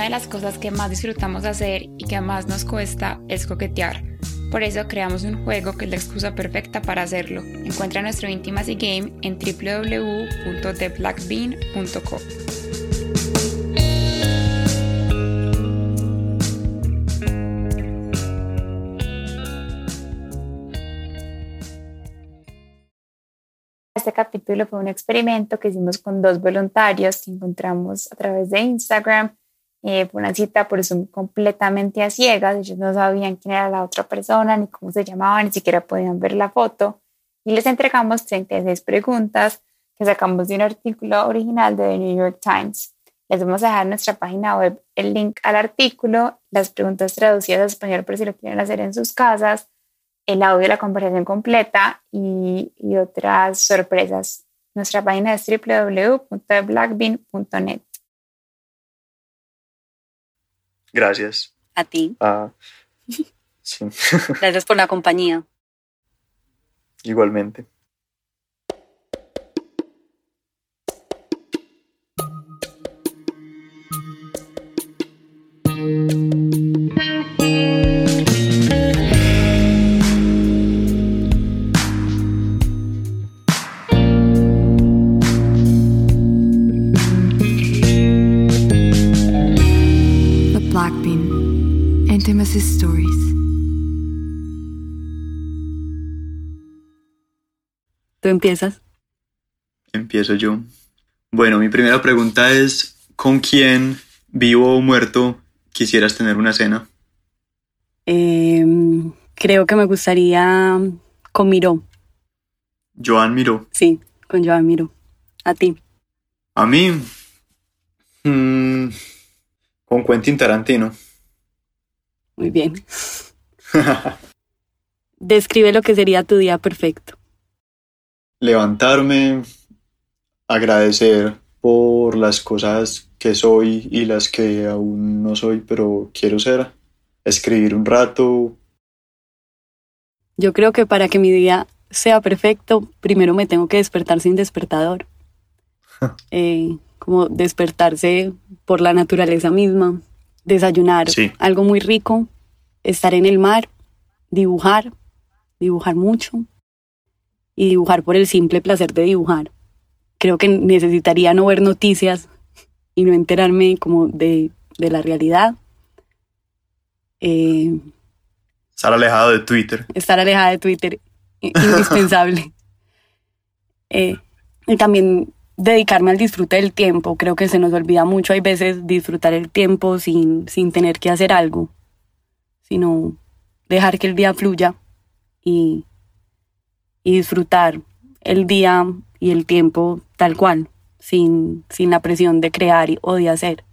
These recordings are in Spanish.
Una de las cosas que más disfrutamos hacer y que más nos cuesta es coquetear. Por eso creamos un juego que es la excusa perfecta para hacerlo. Encuentra nuestro Intimacy Game en www.theblackbean.co. Este capítulo fue un experimento que hicimos con dos voluntarios que encontramos a través de Instagram. Eh, fue una cita por Zoom completamente a ciegas. Ellos no sabían quién era la otra persona, ni cómo se llamaba, ni siquiera podían ver la foto. Y les entregamos 36 preguntas que sacamos de un artículo original de The New York Times. Les vamos a dejar en nuestra página web el link al artículo, las preguntas traducidas a español por si lo quieren hacer en sus casas el audio de la conversación completa y, otras sorpresas. Nuestra página es www.blackbean.net. Gracias. A ti. Ah, Gracias por la compañía. Igualmente. Stories. ¿Tú empiezas? Empiezo yo. Bueno, mi primera pregunta es, ¿con quién, vivo o muerto, quisieras tener una cena? Em, creo que me gustaría con Miró. Joan Miró. Sí, con Joan Miró. ¿A ti? A mí, mm, con Quentin Tarantino. Muy bien. Describe lo que sería tu día perfecto. Levantarme, agradecer por las cosas que soy y las que aún no soy, pero quiero ser. Escribir un rato. Yo creo que para que mi día sea perfecto, primero me tengo que despertar sin despertador. Eh, como despertarse por la naturaleza misma, desayunar algo muy rico, estar en el mar, dibujar, dibujar mucho y dibujar por el simple placer de dibujar. Creo que necesitaría no ver noticias y no enterarme como de, la realidad. Eh, estar alejado de Twitter. Estar alejada de Twitter, indispensable. Eh, y también dedicarme al disfrute del tiempo. Creo que se nos olvida mucho, hay veces, disfrutar el tiempo sin, sin tener que hacer algo, sino dejar que el día fluya y, y disfrutar el día y el tiempo tal cual, sin, sin la presión de crear o de hacer.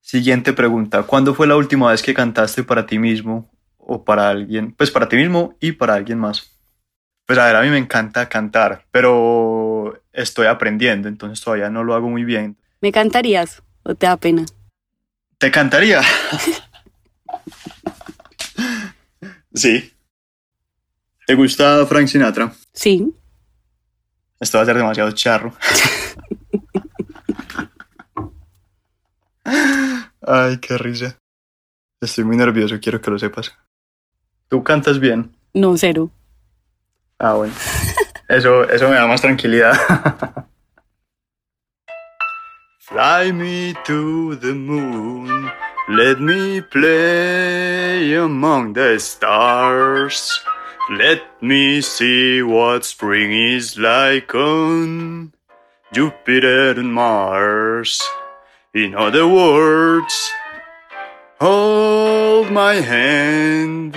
Siguiente pregunta. ¿Cuándo fue la última vez que cantaste para ti mismo o para alguien? Pues para ti mismo y para alguien más. Pues a ver, a mí me encanta cantar, pero estoy aprendiendo, entonces todavía no lo hago muy bien. ¿Me cantarías o te da pena? ¿Te cantaría? sí. ¿Te gusta Frank Sinatra? Sí. Esto va a ser demasiado charro. Ay, qué risa. Estoy muy nervioso, quiero que lo sepas. ¿Tú cantas bien? No, cero. Ah, bueno. Eso, eso me da más tranquilidad. Fly me to the moon, let me play among the stars. Let me see what spring is like on Jupiter and Mars. In other words, hold my hand.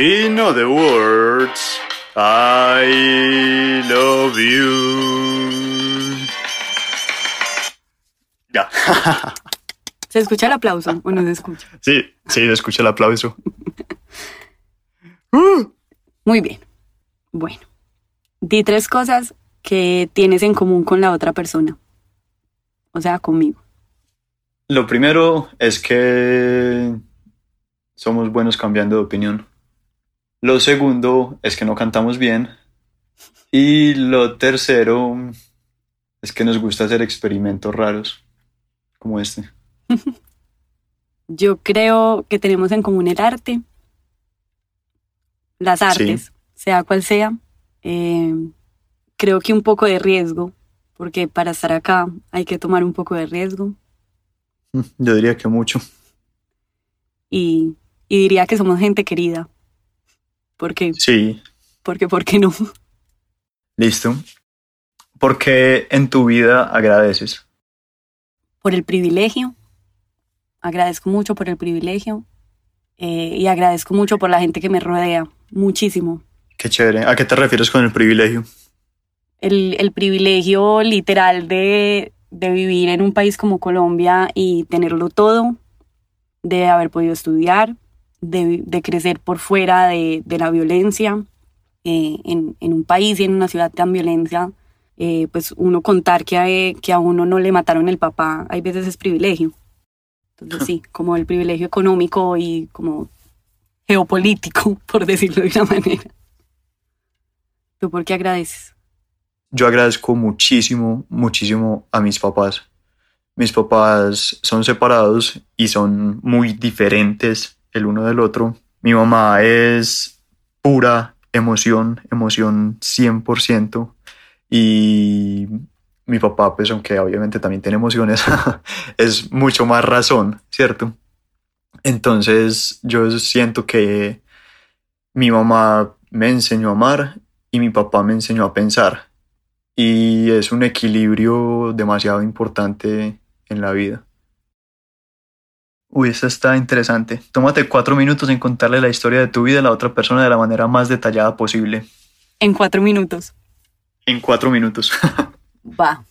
In other words, I love you. Ya. ¿Se escucha el aplauso o no se escucha? Sí, sí, se escucha el aplauso. Muy bien. Bueno, di tres cosas que tienes en común con la otra persona. O sea, conmigo. Lo primero es que somos buenos cambiando de opinión. Lo segundo es que no cantamos bien. Y lo tercero es que nos gusta hacer experimentos raros, como este. Yo creo que tenemos en común el arte, las artes, sea cual sea. Eh, creo que un poco de riesgo, porque para estar acá hay que tomar un poco de riesgo. Yo diría que mucho. Y, y diría que somos gente querida. Porque, Sí, porque, ¿por qué no? listo. ¿Por qué en tu vida agradeces? Por el privilegio. Agradezco mucho por el privilegio. eh, y agradezco mucho por la gente que me rodea. Muchísimo. Qué chévere. ¿A qué te refieres con el privilegio? el, el privilegio literal de, de vivir en un país como Colombia y tenerlo todo, de haber podido estudiar, de, de crecer por fuera de, de la violencia, eh, en, en un país y en una ciudad tan violencia, eh, pues uno contar que a, que a uno no le mataron el papá, hay veces es privilegio. Entonces sí, como el privilegio económico y como geopolítico, por decirlo de una manera. ¿Tú por qué agradeces? Yo agradezco muchísimo, muchísimo a mis papás. Mis papás son separados y son muy diferentes el uno del otro. Mi mamá es pura emoción, emoción 100%. Y mi papá, pues aunque obviamente también tiene emociones, es mucho más razón, ¿cierto? Entonces yo siento que mi mamá me enseñó a amar y mi papá me enseñó a pensar. Y es un equilibrio demasiado importante en la vida. Uy, esta está interesante. Tómate cuatro minutos en contarle la historia de tu vida a la otra persona de la manera más detallada posible. En cuatro minutos. En cuatro minutos. Va.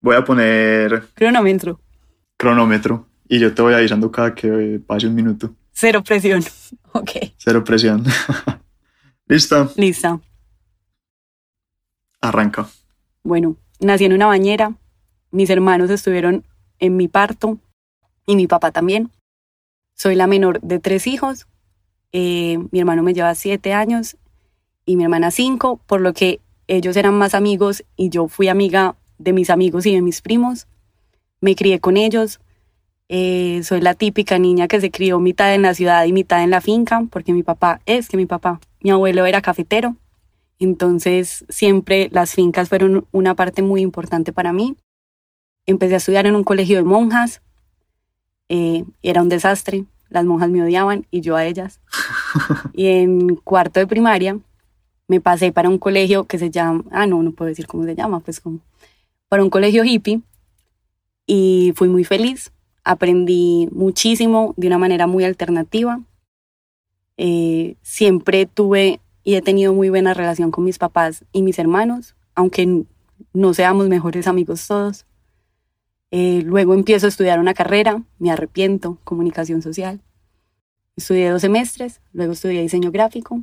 Voy a poner Cronómetro. cronómetro y yo te voy avisando cada que pase un minuto. Cero presión. Ok. Cero presión. ¿Lista? Lista. Arranca. Bueno, nací en una bañera. Mis hermanos estuvieron en mi parto y mi papá también. Soy la menor de tres hijos. Eh, mi hermano me lleva siete años y mi hermana cinco, por lo que ellos eran más amigos y yo fui amiga de mis amigos y de mis primos. Me crié con ellos. Eh, soy la típica niña que se crió mitad en la ciudad y mitad en la finca, porque mi papá es que mi papá, mi abuelo era cafetero. Entonces siempre las fincas fueron una parte muy importante para mí. Empecé a estudiar en un colegio de monjas. Eh, era un desastre. Las monjas me odiaban y yo a ellas. y en cuarto de primaria me pasé para un colegio que se llama, ah, no, no puedo decir cómo se llama, pues como, para un colegio hippie. Y fui muy feliz. Aprendí muchísimo de una manera muy alternativa. Eh, siempre tuve y he tenido muy buena relación con mis papás y mis hermanos, aunque no seamos mejores amigos todos. Eh, luego empiezo a estudiar una carrera, me arrepiento, comunicación social. Estudié dos semestres, luego estudié diseño gráfico.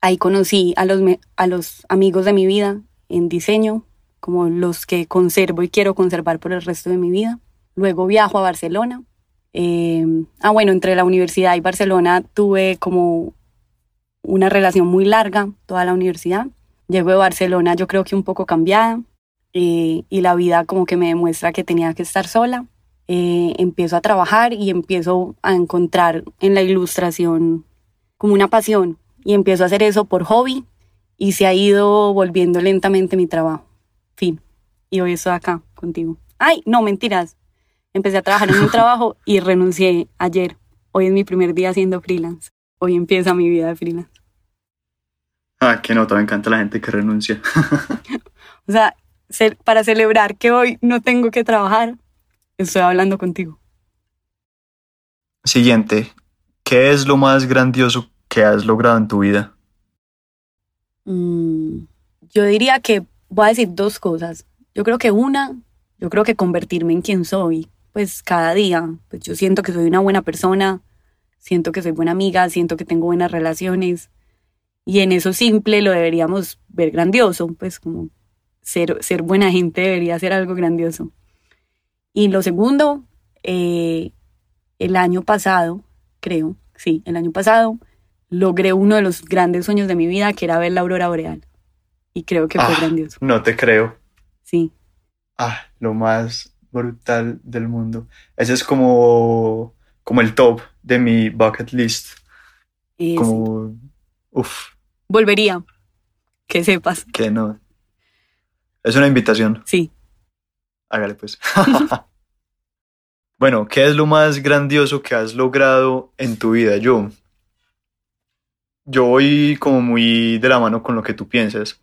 Ahí conocí a los, a los amigos de mi vida en diseño, como los que conservo y quiero conservar por el resto de mi vida. Luego viajo a Barcelona. Eh, ah, bueno, entre la universidad y Barcelona tuve como una relación muy larga, toda la universidad. Llego de Barcelona yo creo que un poco cambiada eh, y la vida como que me demuestra que tenía que estar sola. Eh, empiezo a trabajar y empiezo a encontrar en la ilustración como una pasión y empiezo a hacer eso por hobby y se ha ido volviendo lentamente mi trabajo. Fin. Y hoy estoy acá contigo. Ay, no, mentiras. Empecé a trabajar en un trabajo y renuncié ayer. Hoy es mi primer día haciendo freelance. Hoy empieza mi vida de freelance. Ah, qué nota, me encanta la gente que renuncia. O sea, para celebrar que hoy no tengo que trabajar, estoy hablando contigo. Siguiente. ¿Qué es lo más grandioso que has logrado en tu vida? Mm, yo diría que voy a decir dos cosas. Yo creo que una, yo creo que convertirme en quien soy, pues cada día, pues yo siento que soy una buena persona, siento que soy buena amiga, siento que tengo buenas relaciones y en eso simple lo deberíamos ver grandioso, pues como ser, ser buena gente debería ser algo grandioso. Y lo segundo, eh, el año pasado, creo, sí, el año pasado, logré uno de los grandes sueños de mi vida, que era ver la aurora boreal. Y creo que fue Ah, grandioso. No te creo. Sí, Ah, lo más brutal del mundo. Ese es como, como el top de mi bucket list. eh, sí. Como, uff, volvería. Que sepas, que no. Es una invitación. sí. Hágale pues. Bueno, ¿qué es lo más grandioso que has logrado en tu vida? Yo, yo voy como muy de la mano con lo que tú piensas.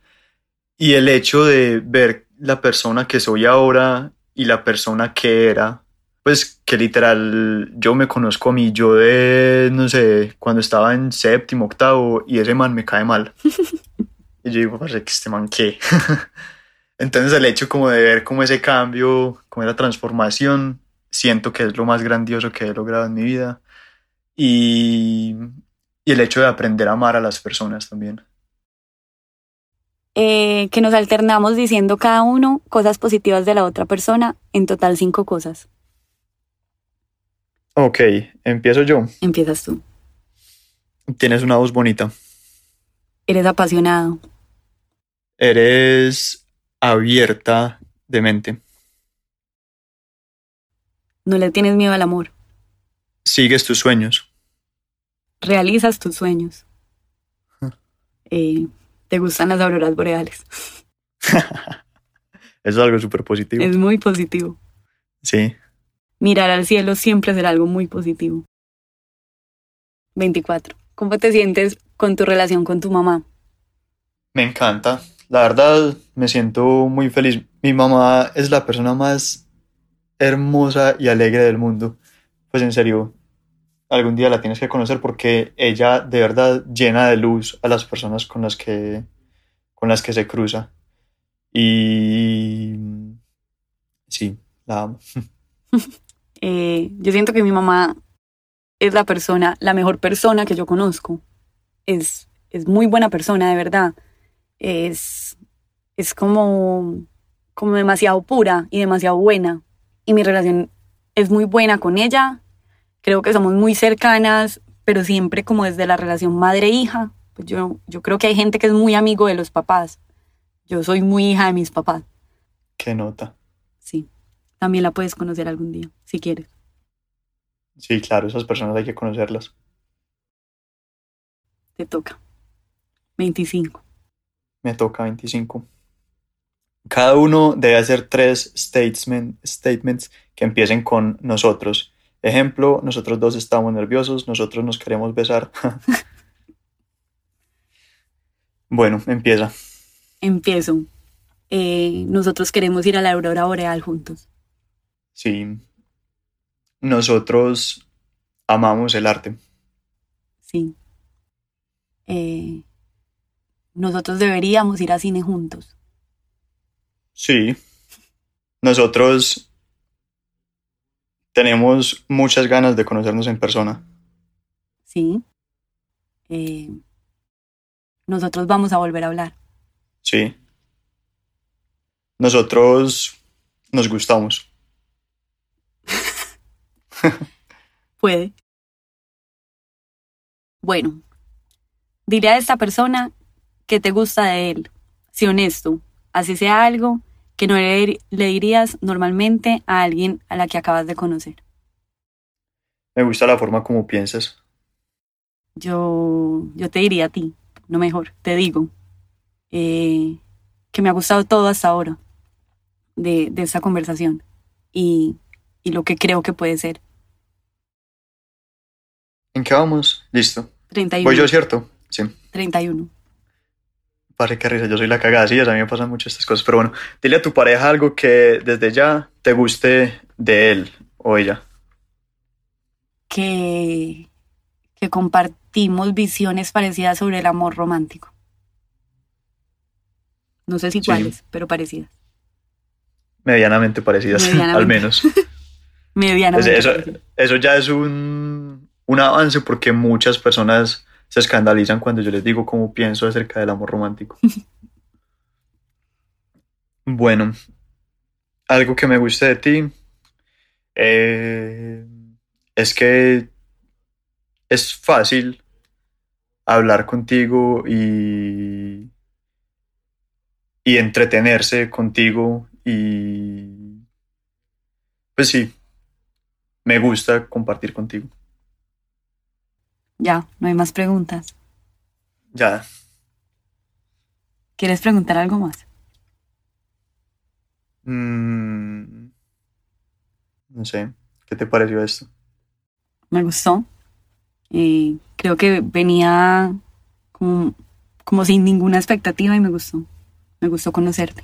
Y el hecho de ver la persona que soy ahora y la persona que era, pues que literal yo me conozco a mí, yo de, no sé, cuando estaba en séptimo, octavo, y ese man me cae mal. Y yo digo, parece que este man qué. Entonces el hecho como de ver como ese cambio, como esa transformación, siento que es lo más grandioso que he logrado en mi vida. Y, y el hecho de aprender a amar a las personas también. Eh, que nos alternamos diciendo cada uno cosas positivas de la otra persona, en total cinco cosas. Ok, empiezo yo. Empiezas tú. Tienes una voz bonita. Eres apasionado, Eres abierta de mente. no le tienes miedo al amor, Sigues tus sueños. realizas tus sueños. Eh, te gustan las auroras boreales. Eso es algo súper positivo. Es muy positivo. Sí. Mirar al cielo siempre será algo muy positivo. 24. ¿Cómo te sientes con tu relación con tu mamá? Me encanta. La verdad, me siento muy feliz. Mi mamá es la persona más hermosa y alegre del mundo. Pues en serio, algún día la tienes que conocer porque ella de verdad llena de luz a las personas con las que, con las que se cruza. Y sí, la amo. Eh, yo siento que mi mamá es la persona, la mejor persona que yo conozco. Es, es muy buena persona, de verdad. Es, es como, como demasiado pura y demasiado buena. Y mi relación es muy buena con ella. Creo que somos muy cercanas, pero siempre como desde la relación madre-hija. Pues yo, yo creo que hay gente que es muy amigo de los papás. Yo soy muy hija de mis papás. Qué nota. Sí. También la puedes conocer algún día, si quieres. Sí, claro, esas personas hay que conocerlas. Te toca. 25. Me toca 25. Cada uno debe hacer tres statement- statements que empiecen con nosotros. Ejemplo, nosotros dos estamos nerviosos, nosotros nos queremos besar. bueno, empieza. Empiezo. Eh, nosotros queremos ir a la aurora boreal juntos. Sí. Nosotros amamos el arte. Sí. Eh, nosotros deberíamos ir a cine juntos. Sí. Nosotros tenemos muchas ganas de conocernos en persona. Sí. Eh, nosotros vamos a volver a hablar. Sí. Nosotros nos gustamos. Puede. Bueno, dile a esta persona que te gusta de él. Sé honesto. Así sea algo que no le, le dirías normalmente a alguien a la que acabas de conocer. Me gusta la forma como piensas. Yo, yo te diría a ti, no mejor, te digo, eh, que me ha gustado todo hasta ahora de, de esta conversación y, y lo que creo que puede ser. ¿En qué vamos? Listo. 31. Voy yo, ¿cierto? Sí. 31. Parece que risa, yo soy la cagada, sí, a mí me pasan mucho estas cosas. Pero bueno, dile a tu pareja algo que desde ya te guste de él o ella. Que, que compartimos visiones parecidas sobre el amor romántico. No sé si iguales, pero parecidas. Medianamente parecidas, al menos. Medianamente. Eso, eso ya es un, un avance porque muchas personas se escandalizan cuando yo les digo cómo pienso acerca del amor romántico. bueno, algo que me gusta de ti eh, es que es fácil hablar contigo y, y entretenerse contigo y pues sí, me gusta compartir contigo. Ya, no hay más preguntas. Ya. ¿Quieres preguntar algo más? Mm, no sé, ¿qué te pareció esto? Me gustó. Y creo que venía como, como sin ninguna expectativa y me gustó. Me gustó conocerte.